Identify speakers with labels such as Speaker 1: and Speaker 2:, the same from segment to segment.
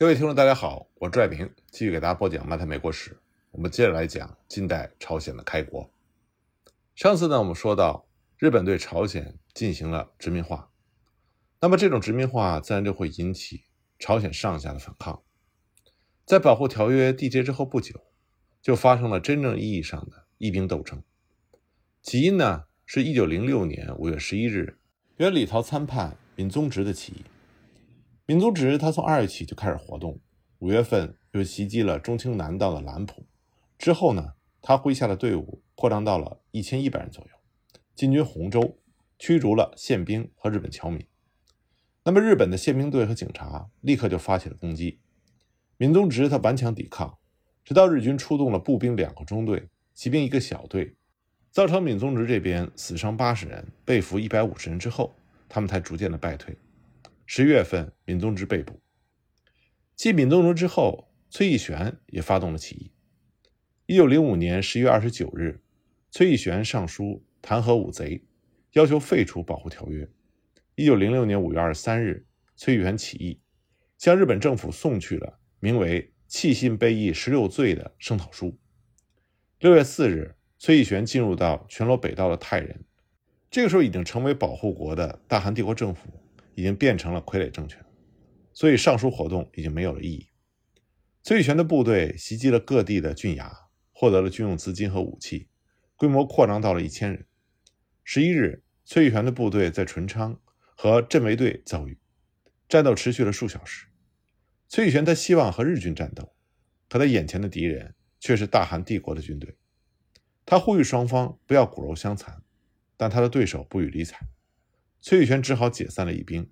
Speaker 1: 各位听众，大家好，我是拽明，继续给大家播讲《漫谈美国史》。我们接着来讲近代朝鲜的开国。上次呢，我们说到日本对朝鲜进行了殖民化，那么这种殖民化自然就会引起朝鲜上下的反抗。在保护条约缔结之后不久，就发生了真正意义上的义兵斗争。起因呢，是一九零六年五月十一日，原李桃参判闵宗直的起义。闵宗直他从二月起就开始活动，五月份又袭击了中青南道的兰浦，之后呢，他麾下的队伍扩张到了一千一百人左右，进军洪州，驱逐了宪兵和日本侨民。那么日本的宪兵队和警察立刻就发起了攻击，闵宗直他顽强抵抗，直到日军出动了步兵两个中队，骑兵一个小队，造成闵宗直这边死伤八十人，被俘一百五十人之后，他们才逐渐的败退。十月份，闵宗直被捕。继闵宗直之后，崔义玄也发动了起义。一九零五年十月二十九日，崔义玄上书弹劾武贼，要求废除保护条约。一九零六年五月二十三日，崔义玄起义，向日本政府送去了名为《弃信被义十六罪》的声讨书。六月四日，崔义玄进入到全罗北道的泰仁，这个时候已经成为保护国的大韩帝国政府。已经变成了傀儡政权，所以上书活动已经没有了意义。崔玉泉的部队袭击了各地的郡衙，获得了军用资金和武器，规模扩张到了一千人。十一日，崔玉泉的部队在淳昌和镇卫队遭遇，战斗持续了数小时。崔玉泉他希望和日军战斗，可他眼前的敌人却是大韩帝国的军队。他呼吁双方不要骨肉相残，但他的对手不予理睬。崔玉泉只好解散了义兵，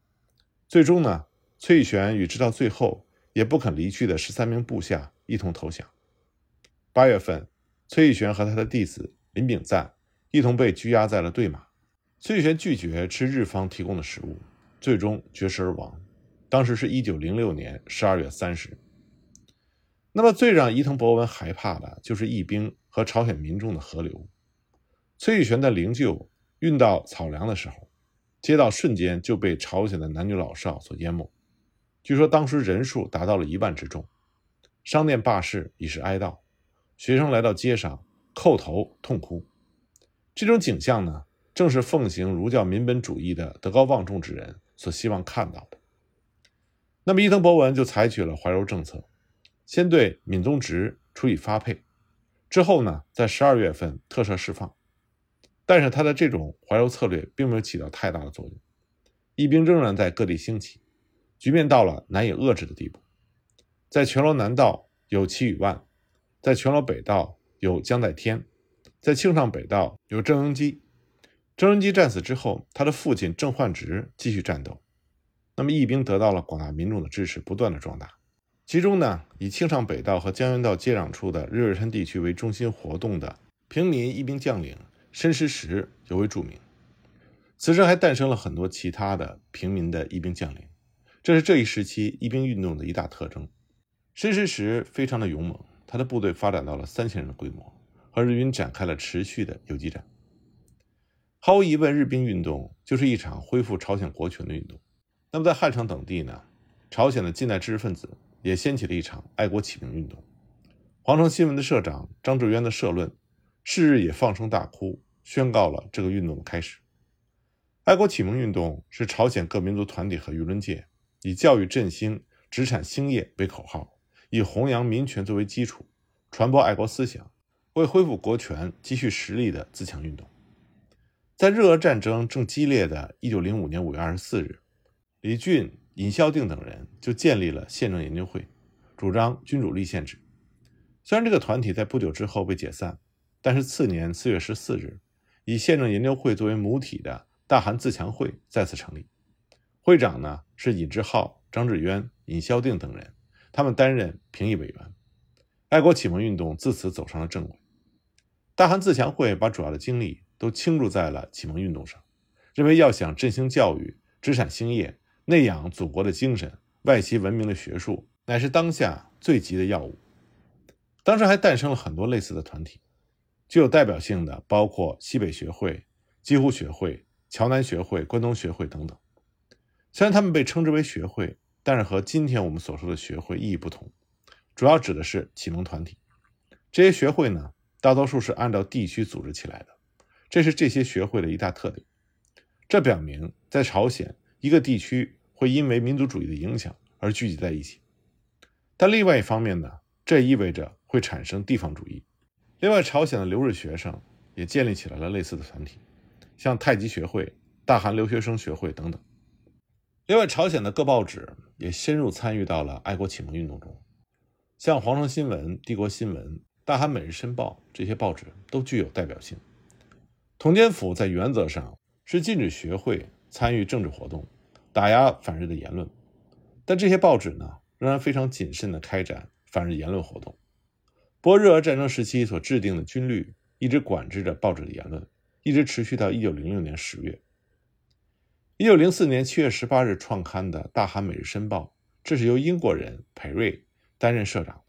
Speaker 1: 最终呢，崔玉泉与直到最后也不肯离去的十三名部下一同投降。八月份，崔玉泉和他的弟子林炳赞一同被拘押在了对马。崔玉泉拒绝吃日方提供的食物，最终绝食而亡。当时是一九零六年十二月三十。那么，最让伊藤博文害怕的就是义兵和朝鲜民众的河流。崔玉泉的灵柩运到草梁的时候。街道瞬间就被朝鲜的男女老少所淹没，据说当时人数达到了一万之众，商店罢市以示哀悼，学生来到街上叩头痛哭。这种景象呢，正是奉行儒教民本主义的德高望重之人所希望看到的。那么伊藤博文就采取了怀柔政策，先对闵宗直处以发配，之后呢，在十二月份特赦释放。但是他的这种怀柔策略并没有起到太大的作用，义兵仍然在各地兴起，局面到了难以遏制的地步。在全罗南道有齐宇万，在全罗北道有江代天，在庆尚北道有郑恩基。郑恩基战死之后，他的父亲郑焕直继续战斗。那么义兵得到了广大民众的支持，不断的壮大。其中呢，以庆尚北道和江原道接壤处的日月山地区为中心活动的平民义兵将领。申师时尤为著名，此时还诞生了很多其他的平民的义兵将领，这是这一时期义兵运动的一大特征。申师时非常的勇猛，他的部队发展到了三千人的规模，和日军展开了持续的游击战。毫无疑问，日兵运动就是一场恢复朝鲜国权的运动。那么在汉城等地呢，朝鲜的近代知识分子也掀起了一场爱国启蒙运动。皇城新闻的社长张志渊的社论，是日也放声大哭。宣告了这个运动的开始。爱国启蒙运动是朝鲜各民族团体和舆论界以教育振兴、殖产兴业为口号，以弘扬民权作为基础，传播爱国思想，为恢复国权、积蓄实力的自强运动。在日俄战争正激烈的1905年5月24日，李俊、尹孝定等人就建立了宪政研究会，主张君主立宪制。虽然这个团体在不久之后被解散，但是次年4月14日。以宪政研究会作为母体的大韩自强会再次成立，会长呢是尹志浩、张志渊、尹孝定等人，他们担任评议委员。爱国启蒙运动自此走上了正轨。大韩自强会把主要的精力都倾注在了启蒙运动上，认为要想振兴教育、殖产兴业、内养祖国的精神、外习文明的学术，乃是当下最急的要务。当时还诞生了很多类似的团体。具有代表性的包括西北学会、几乎学会、桥南学会、关东学会等等。虽然他们被称之为学会，但是和今天我们所说的学会意义不同，主要指的是启蒙团体。这些学会呢，大多数是按照地区组织起来的，这是这些学会的一大特点。这表明，在朝鲜一个地区会因为民族主义的影响而聚集在一起。但另外一方面呢，这意味着会产生地方主义。另外，朝鲜的留日学生也建立起来了类似的团体，像太极学会、大韩留学生学会等等。另外，朝鲜的各报纸也深入参与到了爱国启蒙运动中，像《皇城新闻》《帝国新闻》《大韩每日申报》这些报纸都具有代表性。统监府在原则上是禁止学会参与政治活动，打压反日的言论，但这些报纸呢？仍然非常谨慎地开展反日言论活动。波，日俄战争时期所制定的军律一直管制着报纸的言论，一直持续到1906年十月。1904年7月18日创刊的《大韩每日申报》，这是由英国人裴瑞担任社长。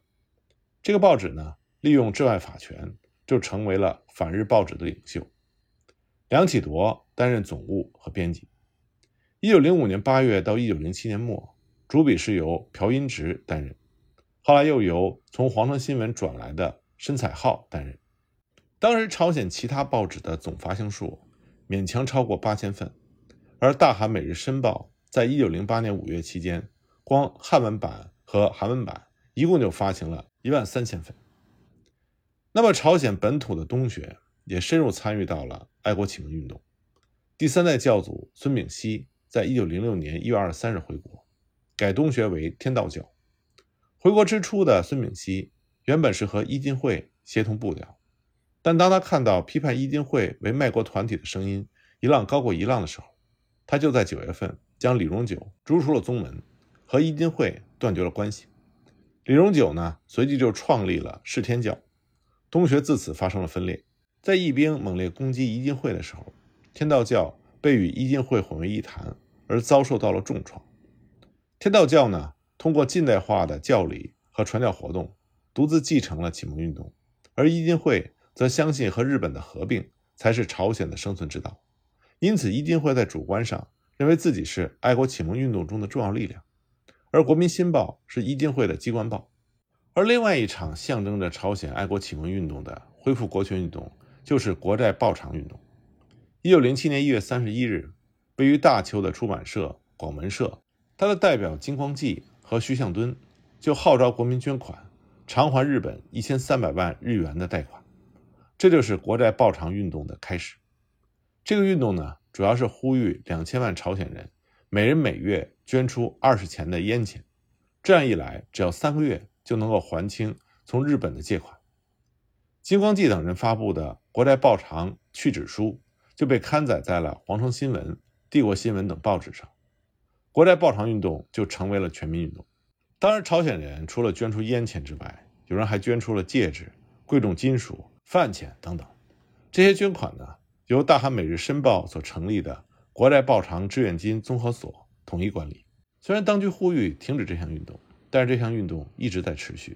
Speaker 1: 这个报纸呢，利用治外法权，就成为了反日报纸的领袖。梁启铎担任总务和编辑。1905年8月到1907年末。主笔是由朴英植担任，后来又由从皇城新闻转来的申彩浩担任。当时朝鲜其他报纸的总发行数勉强超过八千份，而大韩每日申报在一九零八年五月期间，光汉文版和韩文版一共就发行了一万三千份。那么朝鲜本土的东学也深入参与到了爱国启蒙运动。第三代教祖孙炳熙在一九零六年一月二十三日回国。改东学为天道教。回国之初的孙炳熙原本是和伊金会协同步调，但当他看到批判伊金会为卖国团体的声音一浪高过一浪的时候，他就在九月份将李荣九逐出了宗门，和伊金会断绝了关系。李荣九呢，随即就创立了世天教，东学自此发生了分裂。在义兵猛烈攻击伊金会的时候，天道教被与伊金会混为一谈，而遭受到了重创。天道教呢，通过近代化的教理和传教活动，独自继承了启蒙运动；而伊金会则相信和日本的合并才是朝鲜的生存之道。因此，伊金会在主观上认为自己是爱国启蒙运动中的重要力量，而《国民新报》是伊金会的机关报。而另外一场象征着朝鲜爱国启蒙运动的恢复国权运动，就是国债报偿运动。一九零七年一月三十一日，位于大邱的出版社广门社。他的代表金光纪和徐向敦就号召国民捐款，偿还日本一千三百万日元的贷款，这就是国债报偿运动的开始。这个运动呢，主要是呼吁两千万朝鲜人每人每月捐出二十钱的烟钱，这样一来，只要三个月就能够还清从日本的借款。金光济等人发布的国债报偿去纸书就被刊载在了《皇城新闻》《帝国新闻》等报纸上。国债报偿运动就成为了全民运动。当然，朝鲜人除了捐出烟钱之外，有人还捐出了戒指、贵重金属、饭钱等等。这些捐款呢，由大韩每日申报所成立的国债报偿志愿金综合所统一管理。虽然当局呼吁停止这项运动，但是这项运动一直在持续。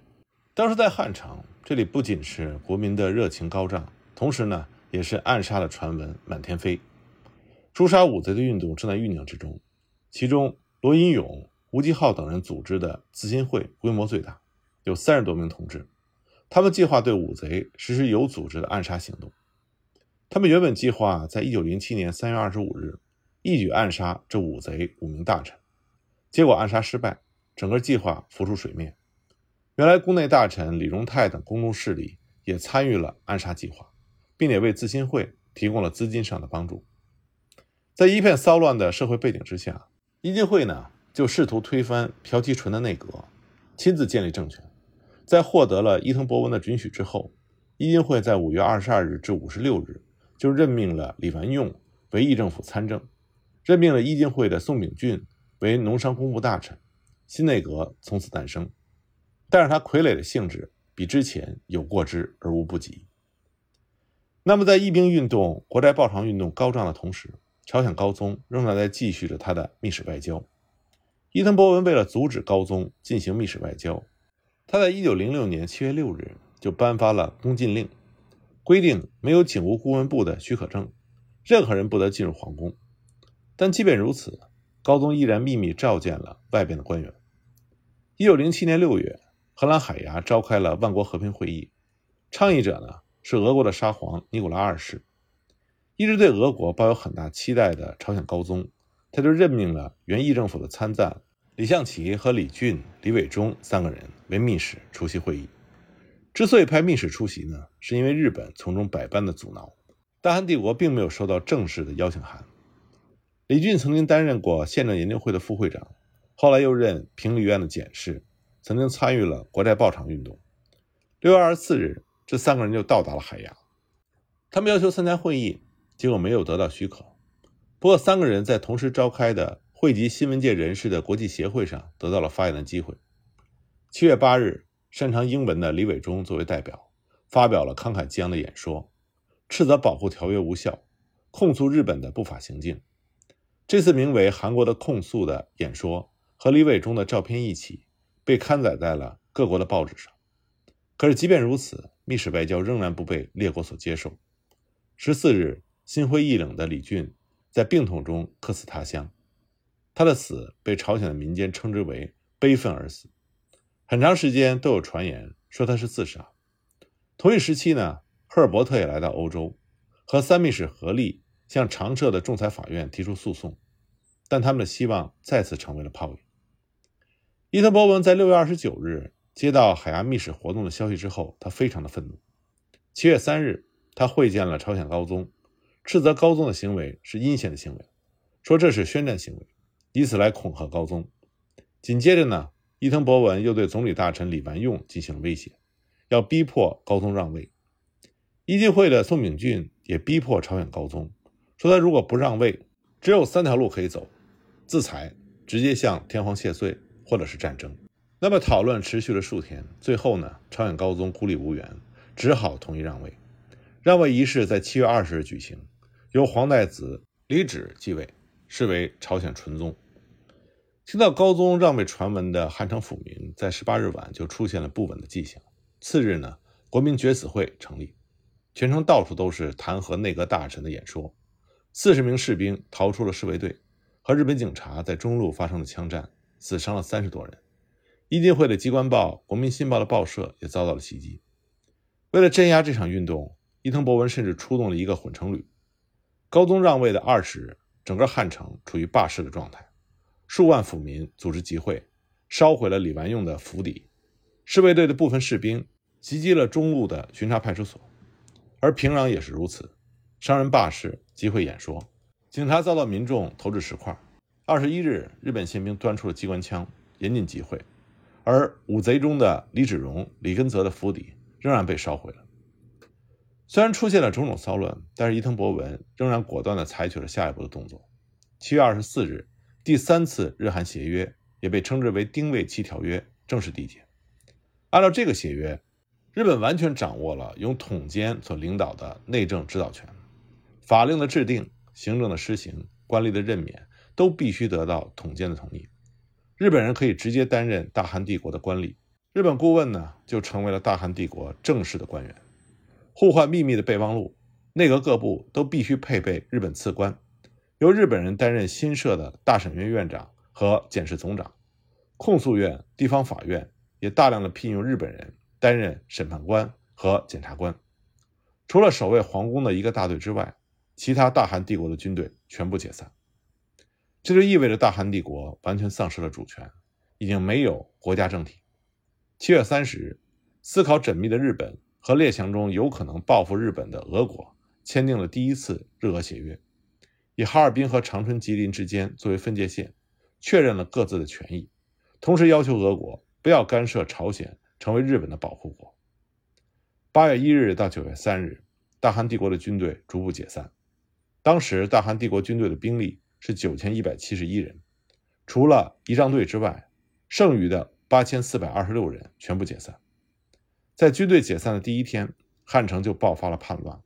Speaker 1: 当时在汉城，这里不仅是国民的热情高涨，同时呢，也是暗杀的传闻满天飞，诛杀武贼的运动正在酝酿之中。其中，罗荫勇、吴继浩等人组织的自新会规模最大，有三十多名同志。他们计划对武贼实施有组织的暗杀行动。他们原本计划在1907年3月25日一举暗杀这五贼五名大臣，结果暗杀失败，整个计划浮出水面。原来宫内大臣李荣泰等公众势力也参与了暗杀计划，并且为自新会提供了资金上的帮助。在一片骚乱的社会背景之下。伊金会呢，就试图推翻朴其淳的内阁，亲自建立政权。在获得了伊藤博文的准许之后，伊金会在五月二十二日至五十六日就任命了李完用为议政府参政，任命了伊金会的宋秉俊为农商工部大臣，新内阁从此诞生。但是他傀儡的性质比之前有过之而无不及。那么，在义兵运动、国债报偿运动高涨的同时，朝鲜高宗仍然在继续着他的密使外交。伊藤博文为了阻止高宗进行密使外交，他在1906年7月6日就颁发了宫禁令，规定没有警务顾问部的许可证，任何人不得进入皇宫。但即便如此，高宗依然秘密召见了外边的官员。一九零七年六月，荷兰海牙召开了万国和平会议，倡议者呢是俄国的沙皇尼古拉二世。一直对俄国抱有很大期待的朝鲜高宗，他就任命了原议政府的参赞李相齐和李俊、李伟忠三个人为密使出席会议。之所以派密使出席呢，是因为日本从中百般的阻挠，大韩帝国并没有收到正式的邀请函。李俊曾经担任过宪政研究会的副会长，后来又任平理院的检事，曾经参与了国债爆偿运动。六月二十四日，这三个人就到达了海牙，他们要求参加会议。结果没有得到许可。不过，三个人在同时召开的汇集新闻界人士的国际协会上得到了发言的机会。七月八日，擅长英文的李伟忠作为代表发表了慷慨激昂的演说，斥责保护条约无效，控诉日本的不法行径。这次名为《韩国的控诉》的演说和李伟忠的照片一起被刊载在了各国的报纸上。可是，即便如此，密使外交仍然不被列国所接受。十四日。心灰意冷的李俊在病痛中客死他乡，他的死被朝鲜的民间称之为“悲愤而死”。很长时间都有传言说他是自杀。同一时期呢，赫尔伯特也来到欧洲，和三密使合力向常设的仲裁法院提出诉讼，但他们的希望再次成为了泡影。伊藤博文在六月二十九日接到海牙密使活动的消息之后，他非常的愤怒。七月三日，他会见了朝鲜高宗。斥责高宗的行为是阴险的行为，说这是宣战行为，以此来恐吓高宗。紧接着呢，伊藤博文又对总理大臣李完用进行了威胁，要逼迫高宗让位。一进会的宋秉俊也逼迫朝鲜高宗，说他如果不让位，只有三条路可以走：自裁、直接向天皇谢罪，或者是战争。那么讨论持续了数天，最后呢，朝鲜高宗孤立无援，只好同意让位。让位仪式在七月二十日举行。由皇太子李祉继位，视为朝鲜纯宗。听到高宗让位传闻的汉城府民，在十八日晚就出现了不稳的迹象。次日呢，国民决死会成立，全城到处都是弹劾内阁大臣的演说。四十名士兵逃出了侍卫队，和日本警察在中路发生了枪战，死伤了三十多人。一进会的机关报《国民新报》的报社也遭到了袭击。为了镇压这场运动，伊藤博文甚至出动了一个混成旅。高宗让位的二十日，整个汉城处于罢市的状态，数万府民组织集会，烧毁了李完用的府邸。侍卫队的部分士兵袭击了中路的巡查派出所，而平壤也是如此。商人罢市，集会演说，警察遭到民众投掷石块。二十一日，日本宪兵端出了机关枪，严禁集会，而五贼中的李芷荣、李根泽的府邸仍然被烧毁了。虽然出现了种种骚乱，但是伊藤博文仍然果断地采取了下一步的动作。七月二十四日，第三次日韩协约，也被称之为丁未期条约，正式缔结。按照这个协约，日本完全掌握了由统监所领导的内政指导权，法令的制定、行政的施行、官吏的任免，都必须得到统监的同意。日本人可以直接担任大韩帝国的官吏，日本顾问呢，就成为了大韩帝国正式的官员。互换秘密的备忘录，内阁各部都必须配备日本次官，由日本人担任新设的大审院院长和检事总长。控诉院、地方法院也大量的聘用日本人担任审判官和检察官。除了守卫皇宫的一个大队之外，其他大韩帝国的军队全部解散。这就意味着大韩帝国完全丧失了主权，已经没有国家政体。七月三十日，思考缜密的日本。和列强中有可能报复日本的俄国签订了第一次日俄协约，以哈尔滨和长春、吉林之间作为分界线，确认了各自的权益，同时要求俄国不要干涉朝鲜成为日本的保护国。八月一日到九月三日，大韩帝国的军队逐步解散。当时大韩帝国军队的兵力是九千一百七十一人，除了仪仗队之外，剩余的八千四百二十六人全部解散。在军队解散的第一天，汉城就爆发了叛乱。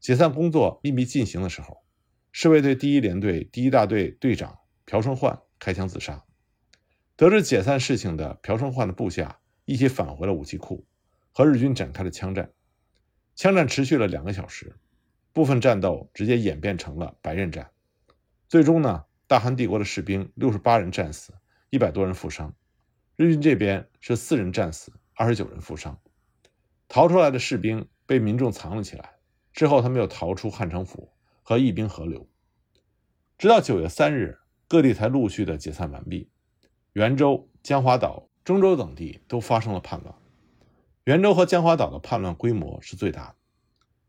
Speaker 1: 解散工作秘密进行的时候，侍卫队第一联队第一大队队长朴胜焕开枪自杀。得知解散事情的朴胜焕的部下一起返回了武器库，和日军展开了枪战。枪战持续了两个小时，部分战斗直接演变成了白刃战。最终呢，大韩帝国的士兵六十八人战死，一百多人负伤；日军这边是四人战死，二十九人负伤。逃出来的士兵被民众藏了起来，之后他们又逃出汉城府和义兵合流。直到九月三日，各地才陆续的解散完毕。袁州、江华岛、中州等地都发生了叛乱。袁州和江华岛的叛乱规模是最大的。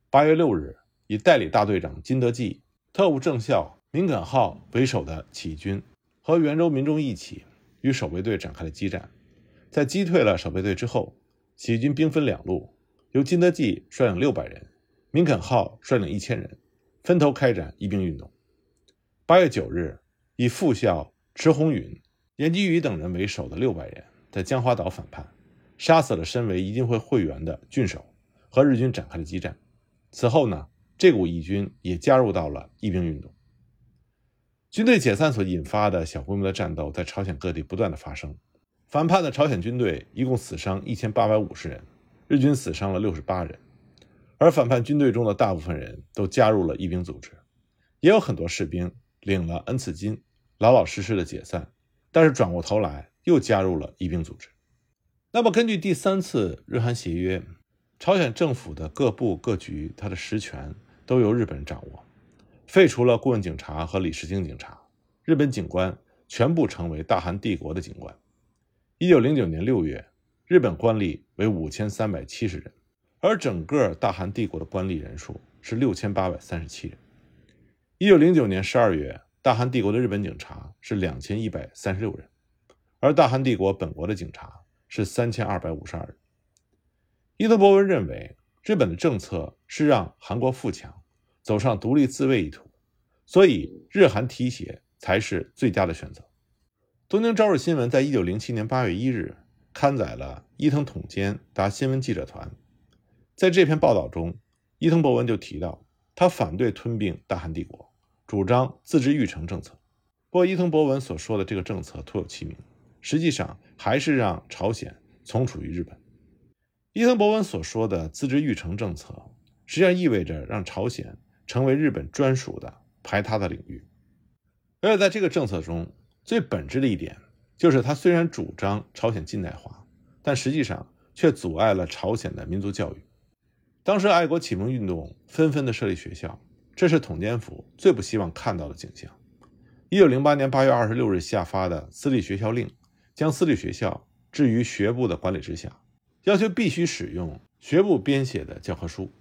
Speaker 1: 八月六日，以代理大队长金德济、特务政校林肯浩为首的起义军和袁州民众一起与守备队展开了激战。在击退了守备队之后，起义军兵分两路，由金德济率领六百人，林肯号率领一千人，分头开展义兵运动。八月九日，以副校池宏允、严基宇等人为首的六百人在江华岛反叛，杀死了身为义军会会员的郡守，和日军展开了激战。此后呢，这股义军也加入到了义兵运动。军队解散所引发的小规模的战斗在朝鲜各地不断的发生。反叛的朝鲜军队一共死伤一千八百五十人，日军死伤了六十八人。而反叛军队中的大部分人都加入了义兵组织，也有很多士兵领了恩赐金，老老实实的解散，但是转过头来又加入了义兵组织。那么，根据第三次日韩协约。朝鲜政府的各部各局，它的实权都由日本人掌握，废除了顾问警察和李世京警察，日本警官全部成为大韩帝国的警官。一九零九年六月，日本官吏为五千三百七十人，而整个大韩帝国的官吏人数是六千八百三十七人。一九零九年十二月，大韩帝国的日本警察是两千一百三十六人，而大韩帝国本国的警察是三千二百五十二人。伊藤博文认为，日本的政策是让韩国富强，走上独立自卫一途，所以日韩提携才是最佳的选择。东京朝日新闻在一九零七年八月一日刊载了伊藤统监达新闻记者团，在这篇报道中，伊藤博文就提到，他反对吞并大韩帝国，主张自治育成政策。不过，伊藤博文所说的这个政策徒有其名，实际上还是让朝鲜从处于日本。伊藤博文所说的自治育成政策，实际上意味着让朝鲜成为日本专属的排他的领域。而且在这个政策中最本质的一点，就是他虽然主张朝鲜近代化，但实际上却阻碍了朝鲜的民族教育。当时爱国启蒙运动纷纷的设立学校，这是统监府最不希望看到的景象。一九零八年八月二十六日下发的私立学校令，将私立学校置于学部的管理之下。要求必须使用学部编写的教科书，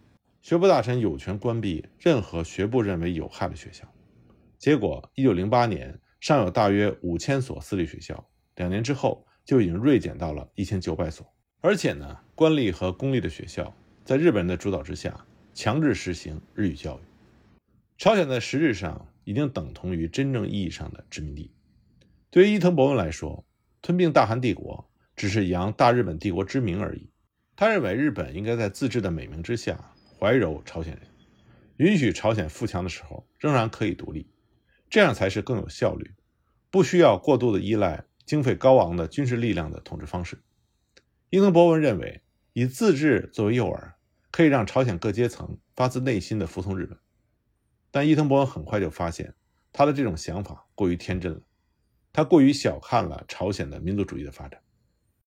Speaker 1: 学部大臣有权关闭任何学部认为有害的学校。结果，一九零八年尚有大约五千所私立学校，两年之后就已经锐减到了一千九百所。而且呢，官立和公立的学校在日本人的主导之下，强制实行日语教育。朝鲜在实质上已经等同于真正意义上的殖民地。对于伊藤博文来说，吞并大韩帝国。只是扬大日本帝国之名而已。他认为日本应该在自治的美名之下怀柔朝鲜人，允许朝鲜富强的时候仍然可以独立，这样才是更有效率，不需要过度的依赖经费高昂的军事力量的统治方式。伊藤博文认为，以自治作为诱饵，可以让朝鲜各阶层发自内心的服从日本。但伊藤博文很快就发现，他的这种想法过于天真了，他过于小看了朝鲜的民族主义的发展。